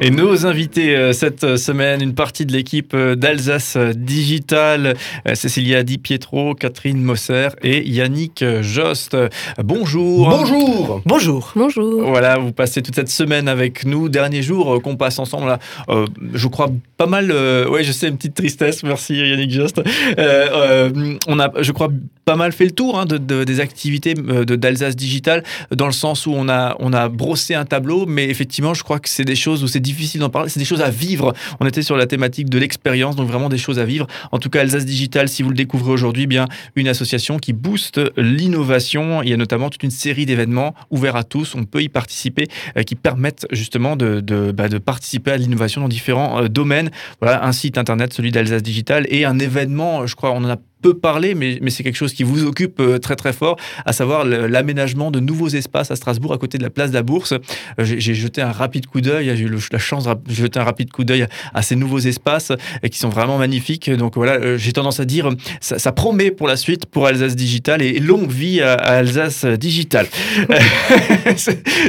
Et nos invités euh, cette semaine, une partie de l'équipe euh, d'Alsace Digital, euh, Cécilia Di Pietro, Catherine Mosser et Yannick Jost. Bonjour. Bonjour. Bonjour. Bonjour. Voilà, vous passez toute cette semaine avec nous. Dernier jour qu'on passe ensemble là. je crois pas mal. ouais, je sais, une petite tristesse. Merci Yannick Jost. on a, je crois, pas mal fait le tour hein, de, des activités d'Alsace Digital dans le sens où on a, on a brossé un tableau, mais effectivement, je crois que c'est des choses où c'est difficile d'en parler. C'est des choses à vivre. On était sur la thématique de l'expérience, donc vraiment des choses à vivre. En tout cas, Alsace Digital, si vous le découvrez aujourd'hui, bien une association qui booste l'innovation. Il y a notamment toute une série d'événements ouverts à tous. On peut y participer, euh, qui permettent justement bah, de participer à l'innovation dans différents euh, domaines. Voilà, un site internet, celui d'Alsace Digital, et un événement, je crois, on en a peu parler, mais, c'est quelque chose qui vous occupe euh, très très fort, à savoir l'aménagement de nouveaux espaces à Strasbourg, à côté de la place de la Bourse. Euh, j'ai jeté un rapide coup d'œil, j'ai eu la chance de jeter un rapide coup d'œil à ces nouveaux espaces euh, qui sont vraiment magnifiques. Donc voilà, j'ai tendance à dire, ça, promet pour la suite pour Alsace Digital et longue vie à, Alsace Digital.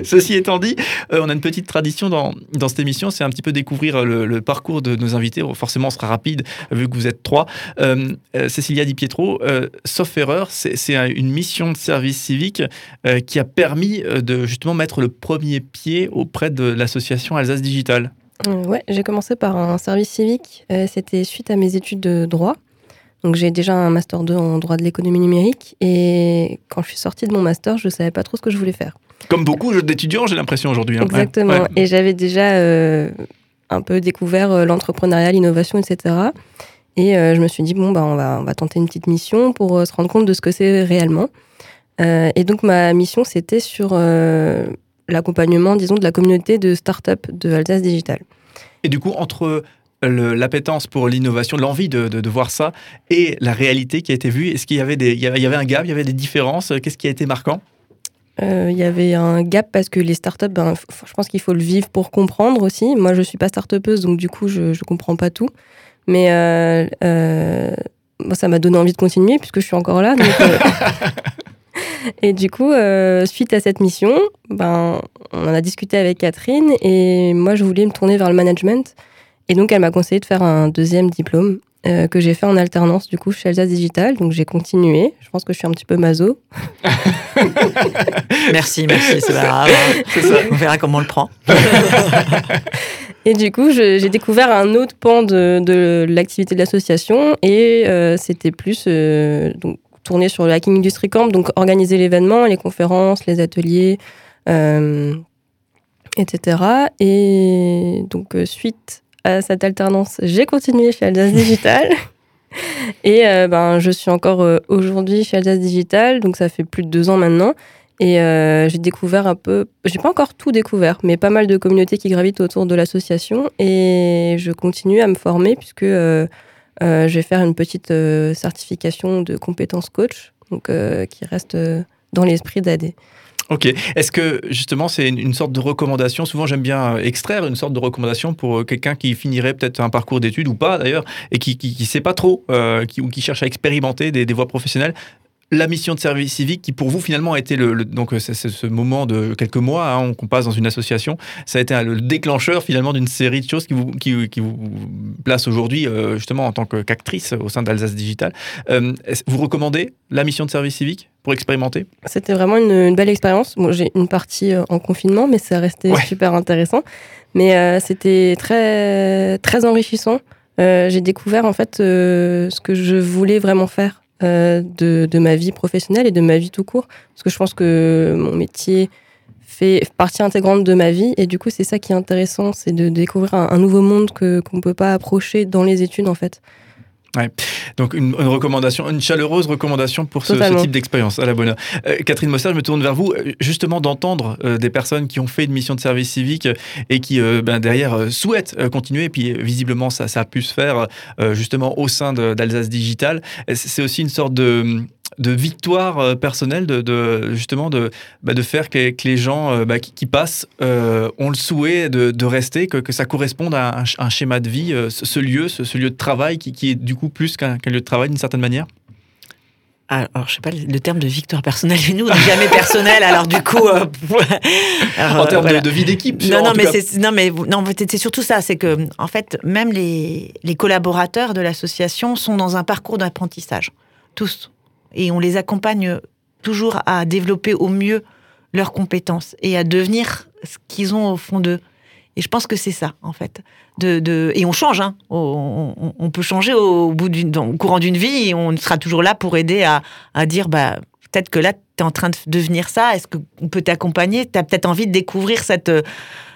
Ceci étant dit, on a une petite tradition dans, dans cette émission, c'est un petit peu découvrir le, parcours de nos invités. Forcément, on sera rapide vu que vous êtes trois. Euh, Cécilia Di Pietro, euh, sauf erreur, c'est une mission de service civique euh, qui a permis euh, de justement mettre le premier pied auprès de l'association Alsace Digital. ouais, j'ai commencé par un service civique. C'était suite à mes études de droit. Donc j'ai déjà un master 2 en droit de l'économie numérique et quand je suis sortie de mon master, je ne savais pas trop ce que je voulais faire. Comme beaucoup d'étudiants, j'ai l'impression aujourd'hui. Hein. Exactement. Et j'avais déjà un peu découvert l'entrepreneuriat, l'innovation, etc. Et euh, je me suis dit, bon, bah, on, va, on va tenter une petite mission pour euh, se rendre compte de ce que c'est réellement. Euh, et donc, ma mission, c'était sur l'accompagnement, disons, de la communauté de start-up de Alsace Digital. Et du coup, entre l'appétence pour l'innovation, l'envie de, de, voir ça et la réalité qui a été vue, est-ce qu'il y avait des, il y avait un gap, il y avait des différences? Qu'est-ce qui a été marquant? Il y avait un gap parce que les startups, ben, je pense qu'il faut le vivre pour comprendre aussi. Moi, je suis pas start-upeuse, donc du coup, je ne comprends pas tout. Mais euh, euh, ça m'a donné envie de continuer puisque je suis encore là. Euh, et du coup, suite à cette mission, ben, on en a discuté avec Catherine et moi, je voulais me tourner vers le management. Et donc, elle m'a conseillé de faire un deuxième diplôme que j'ai fait en alternance du coup chez Alsace Digital. Donc, j'ai continué. Je pense que je suis un petit peu maso. merci, merci, c'est pas grave. On verra comment on le prend. Et du coup, j'ai découvert un autre pan de, l'activité de l'association et euh, c'était plus euh, donc, tourné sur le Hacking Industry Camp, donc organiser l'événement, les conférences, les ateliers, euh, etc. Et donc, suite à cette alternance, j'ai continué chez Alsace Digital. Et ben, je suis encore aujourd'hui chez Alsace Digital, donc ça fait plus de deux ans maintenant. Et euh, j'ai découvert un peu, j'ai pas encore tout découvert, mais pas mal de communautés qui gravitent autour de l'association. Et je continue à me former puisque euh, euh, je vais faire une petite certification de compétences coach, donc qui reste dans l'esprit d'AD. Ok. Est-ce que justement c'est une, sorte de recommandation? Souvent j'aime bien extraire une sorte de recommandation pour quelqu'un qui finirait peut-être un parcours d'études ou pas d'ailleurs et qui ne sait pas trop ou qui cherche à expérimenter des voies professionnelles la mission de service civique qui pour vous finalement a été le, donc c'est ce moment de quelques mois hein, qu'on passe dans une association ça a été le déclencheur finalement d'une série de choses qui vous qui, qui vous place aujourd'hui euh, justement en tant qu'actrice au sein d'Alsace Digital euh, vous recommandez la mission de service civique pour expérimenter? C'était vraiment une, belle expérience. j'ai une partie euh, en confinement, mais ça restait super intéressant. Mais c'était très très enrichissant. j'ai découvert en fait ce que je voulais vraiment faire euh, de, de, ma vie professionnelle et de ma vie tout court. Parce que je pense que mon métier fait partie intégrante de ma vie. Et du coup, c'est ça qui est intéressant, c'est de découvrir un, nouveau monde qu'on ne peut pas approcher dans les études, en fait. Ouais. Donc une, recommandation, une chaleureuse recommandation pour ce, type d'expérience à la bonne heure. Euh, Catherine Mosser, je me tourne vers vous, euh, justement d'entendre euh, des personnes qui ont fait une mission de service civique et qui ben, derrière souhaitent continuer, et puis visiblement ça, ça a pu se faire justement au sein d'Alsace Digital. C'est aussi une sorte de de victoire euh, personnelle, de, justement de, bah, de faire que, les gens euh, bah, qui, passent euh, ont le souhait de, rester, que, ça corresponde à un, schéma de vie, ce, lieu, ce, lieu de travail qui, est du coup plus qu'un lieu de travail d'une certaine manière? Alors, je sais pas le terme de victoire personnelle, mais nous, n'est jamais personnel, alors du coup. Euh, en termes de, vie d'équipe. Non, non, mais c'est, non, mais non, c'est surtout ça, c'est que, en fait, même les, les collaborateurs de l'association sont dans un parcours d'apprentissage, tous. Et on les accompagne toujours à développer au mieux leurs compétences et à devenir ce qu'ils ont au fond d'eux. Et je pense que c'est ça, en fait. De, et on change, hein. on, peut changer au, bout courant d'une vie et on sera toujours là pour aider à, dire bah, peut-être que là, tu es en train de devenir ça, est-ce qu'on peut t'accompagner? Tu as peut-être envie de découvrir cette euh,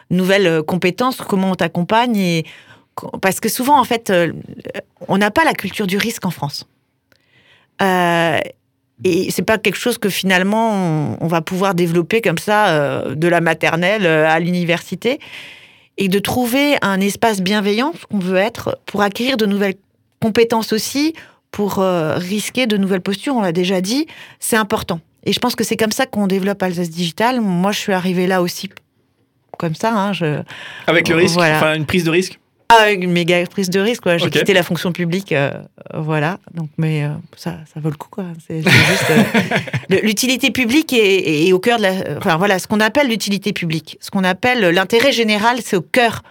nouvelle euh, compétence, comment on t'accompagne? Parce que souvent, en fait, euh, on n'a pas la culture du risque en France. Euh, et c'est pas quelque chose que finalement on, va pouvoir développer comme ça de la maternelle à l'université et de trouver un espace bienveillant, qu'on veut être, pour acquérir de nouvelles compétences aussi, pour euh, risquer de nouvelles postures, on l'a déjà dit, c'est important. Et je pense que c'est comme ça qu'on développe Alsace Digital. Moi, je suis arrivée là aussi comme ça. Hein, je... Avec le risque, enfin une prise de risque ah, une méga prise de risque. J'ai quitté la fonction publique, euh, voilà. Donc, mais euh, ça, ça vaut le coup, quoi. Juste l'utilité publique est, au cœur de la. Enfin, voilà, ce qu'on appelle l'utilité publique, ce qu'on appelle l'intérêt général, c'est au cœur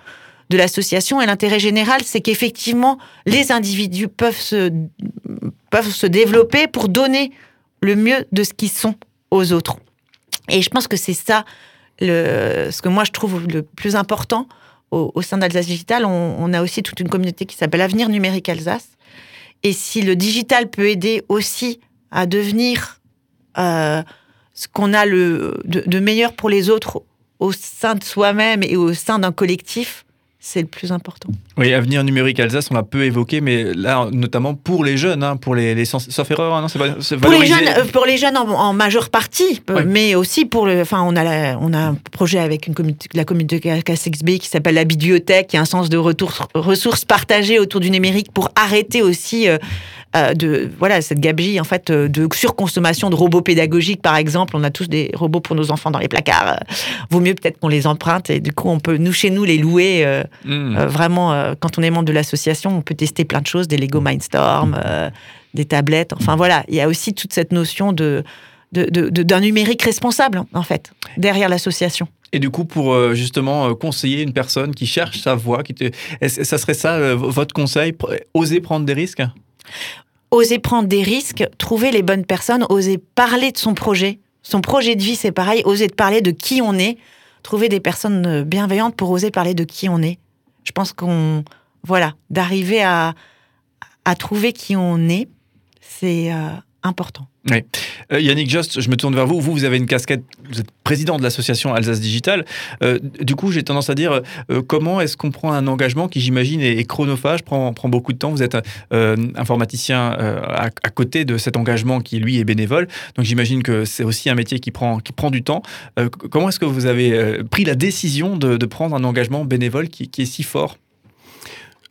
de l'association. Et l'intérêt général, c'est qu'effectivement, les individus peuvent se peuvent se développer pour donner le mieux de ce qu'ils sont aux autres. Et je pense que c'est ça le, ce que moi je trouve le plus important au, sein d'Alsace Digital, on, a aussi toute une communauté qui s'appelle Avenir Numérique Alsace. Et si le digital peut aider aussi à devenir euh, ce qu'on a le, de, meilleur pour les autres au sein de soi-même et au sein d'un collectif, c'est le plus important. Oui, Avenir numérique Alsace, on l'a peu évoqué, mais là, notamment pour les jeunes, hein, pour les, les sauf erreur, hein, non, c'est pour les jeunes, euh, pour les jeunes en, majeure partie, euh, mais aussi pour le, enfin, on a, on a un projet avec une communauté, la communauté KSXB qui s'appelle la bibliothèque, qui a un sens de retour, ressources partagées autour du numérique pour arrêter aussi euh, euh, de voilà cette gabegie en fait euh, de surconsommation de robots pédagogiques par exemple. On a tous des robots pour nos enfants dans les placards. Vaut mieux peut-être qu'on les emprunte et du coup on peut nous chez nous les louer. Euh, hmm. vraiment, quand on est membre de l'association, on peut tester plein de choses, des Lego Mindstorm, des tablettes. Enfin voilà, il y a aussi toute cette notion de d'un numérique responsable, en fait, derrière l'association. Et du coup, pour justement conseiller une personne qui cherche sa voie, qui te... ça serait ça votre conseil? Oser prendre des risques? Oser prendre des risques, trouver les bonnes personnes, oser parler de son projet. Son projet de vie, c'est pareil, oser parler de qui on est, trouver des personnes euh, bienveillantes pour oser parler de qui on est. Je pense qu'on, voilà, d'arriver à, à trouver qui on est, c'est euh, important. Euh, Yannick Just, je me tourne vers vous. Vous, vous avez une casquette, vous êtes président de l'association Alsace Digital. Euh, du coup, j'ai tendance à dire euh, comment est-ce qu'on prend un engagement qui, j'imagine, est, chronophage, prend, prend beaucoup de temps? Vous êtes informaticien à, côté de cet engagement qui, lui, est bénévole. Donc, j'imagine que c'est aussi un métier qui prend, qui prend du temps. comment est-ce que vous avez pris la décision de, prendre un engagement bénévole qui est si fort?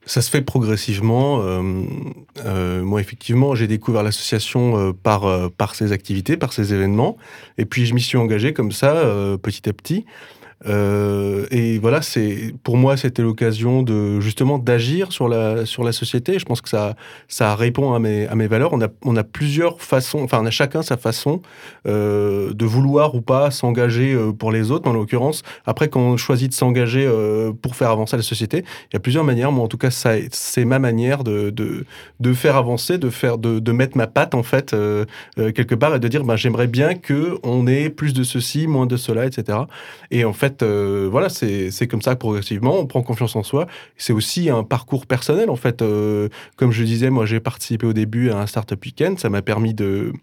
Ça se fait progressivement. Euh, euh, moi, effectivement, j'ai découvert l'association euh, par, par ses activités, par ses événements. Et puis, je m'y suis engagé comme ça, petit à petit. Euh, et voilà, c'est pour moi c'était l'occasion de justement d'agir sur la sur la société. Je pense que ça ça répond à mes à mes valeurs. On a on a plusieurs façons, enfin on a chacun sa façon euh, de vouloir ou pas s'engager euh, pour les autres. En l'occurrence, après quand on choisit de s'engager pour faire avancer la société, il y a plusieurs manières. Moi en tout cas, c'est ma manière de, de de faire avancer, de faire de de mettre ma patte en fait quelque part et de dire ben j'aimerais bien que on ait plus de ceci, moins de cela, etc. Et en fait euh, voilà, c'est comme ça progressivement, on prend confiance en soi. C'est aussi un parcours personnel, en fait. Euh, comme je disais, moi, j'ai participé au début à un Startup Weekend. Ça m'a permis de,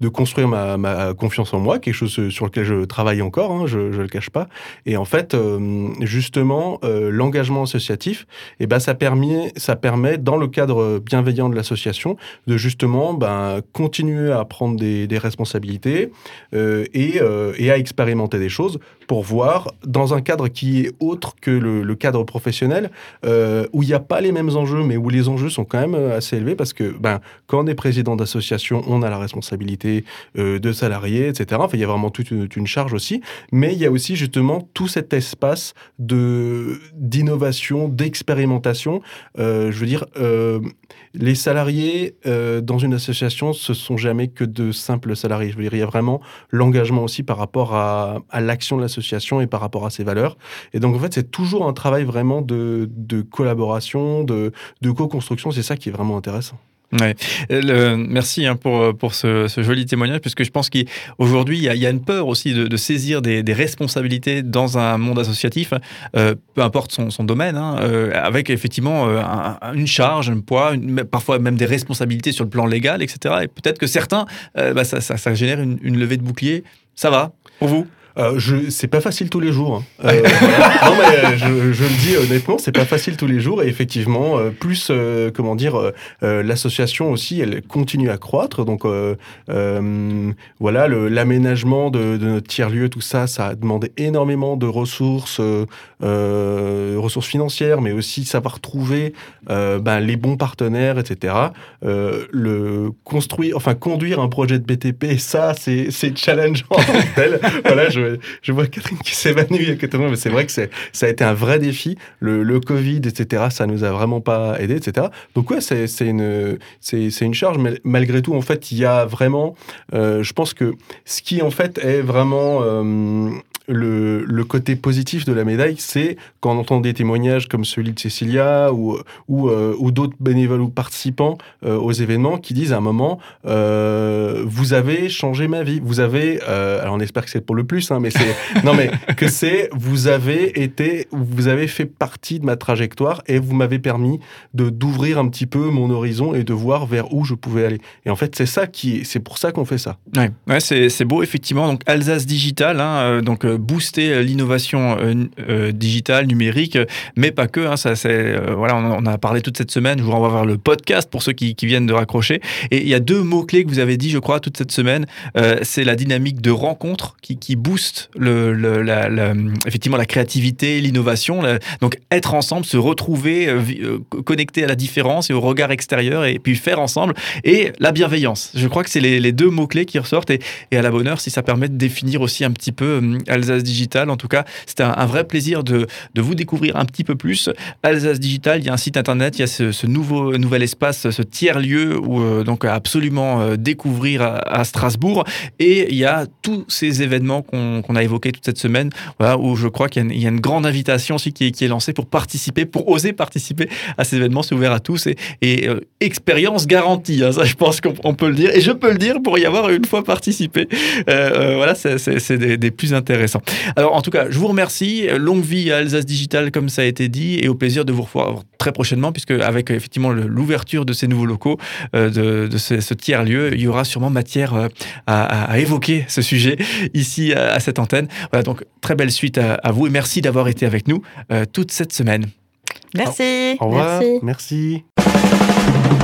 de construire ma, ma, confiance en moi, quelque chose sur lequel je travaille encore, hein, je ne le cache pas. Et en fait, euh, justement, l'engagement associatif, et eh ben, ça, permet, ça permet, dans le cadre bienveillant de l'association, de justement ben, continuer à prendre des, des responsabilités et, et à expérimenter des choses pour voir, dans un cadre qui est autre que le, cadre professionnel, euh, où il n'y a pas les mêmes enjeux, mais où les enjeux sont quand même euh, assez élevés, parce que ben, quand on est président d'association, on a la responsabilité euh, de salariés, etc. Il y a vraiment toute une, charge aussi, mais il y a aussi justement tout cet espace de d'innovation, d'expérimentation. Je veux dire, les salariés dans une association, ce sont jamais que de simples salariés. Il y a vraiment l'engagement aussi par rapport à, à l'action de l'association et par rapport à ses valeurs. Et donc, en fait, c'est toujours un travail vraiment de, collaboration, de, co-construction. C'est ça qui est vraiment intéressant. Euh, merci hein, pour, pour ce, joli témoignage, puisque je pense qu'aujourd'hui, il, y a- une peur aussi de, saisir des, responsabilités dans un monde associatif, euh, peu importe son, domaine, hein, euh, avec effectivement euh, un- un- une charge, un poids, parfois même des responsabilités sur le plan légal, etc. Et peut-être que certains, euh, bah, ça, génère une levée de bouclier. Ça va pour vous? Euh, je, c'est pas facile tous les jours. hein. Euh, voilà. Non mais euh, je, je le dis honnêtement, c'est pas facile tous les jours et effectivement, euh, plus euh, comment dire, euh, l'association aussi, elle continue à croître. Donc euh, euh, voilà, l'aménagement de, de notre tiers lieu, tout ça, ça a demandé énormément de ressources, ressources financières, mais aussi savoir trouver euh, ben, les bons partenaires, etc. Euh, le construire, enfin conduire un projet de BTP, ça c'est challengeant. Voilà, je, je vois Catherine qui s'évanouit à côté de moi, mais c'est vrai que ça a été un vrai défi. Le, Covid, etc. Ça nous a vraiment pas aidé, etc. Donc ouais, c'est une charge, mais malgré tout, en fait, il y a vraiment, euh, je pense que ce qui en fait est vraiment euh, le, le côté positif de la médaille, c'est quand on entend des témoignages comme celui de Cécilia ou, ou, euh, ou d'autres bénévoles ou participants euh, aux événements qui disent à un moment euh, Vous avez changé ma vie. Vous avez, euh, alors on espère que c'est pour le plus, hein, mais c'est, non, mais que c'est Vous avez été, vous avez fait partie de ma trajectoire et vous m'avez permis de d'ouvrir un petit peu mon horizon et de voir vers où je pouvais aller. Et en fait, c'est ça qui, c'est pour ça qu'on fait ça. Ouais, ouais c'est c'est beau effectivement. Donc Alsace Digital, hein, euh, donc euh, booster euh, l'innovation euh, euh, digitale, numérique, mais pas que. Hein, ça, c'est voilà, on, a parlé toute cette semaine. Je vous renvoie vers le podcast pour ceux qui, qui viennent de raccrocher. Et il y a deux mots clés que vous avez dit, je crois, toute cette semaine. C'est la dynamique de rencontre qui, qui booste le, effectivement la créativité, l'innovation. donc être ensemble, se retrouver, connecté à la différence et au regard extérieur, et puis faire ensemble. Et la bienveillance. Je crois que c'est les, deux mots clés qui ressortent. Et, et à la bonne heure, si ça permet de définir aussi un petit peu Alsace Digital. En tout cas, c'était un, vrai plaisir de, vous découvrir un petit peu plus. Alsace Digital, il y a un site internet, il y a ce, nouveau nouvel espace, ce tiers lieu où euh, donc absolument euh, découvrir à, Strasbourg. Et il y a tous ces événements qu'on a évoqués toute cette semaine, où je crois qu'il y, a une- grande invitation aussi qui est, lancée pour participer, pour oser participer à ces événements. C'est ouvert à tous et, euh, expérience garantie. hein, ça, je pense qu'on on peut le dire. Et je peux le dire pour y avoir une fois participé. Voilà, c'est- des plus intéressants. Alors, en tout cas, je vous remercie. Longue vie à Alsace Digital, comme ça a été dit, et au plaisir de vous revoir très prochainement, puisque avec euh, effectivement l'ouverture de ces nouveaux locaux, euh, de, de ce, ce tiers lieu, il y aura sûrement matière euh, à, à- à évoquer ce sujet ici à, à cette antenne. Voilà, donc très belle suite à, à vous et merci d'avoir été avec nous euh, toute cette semaine. Merci. Au revoir. Merci. Merci.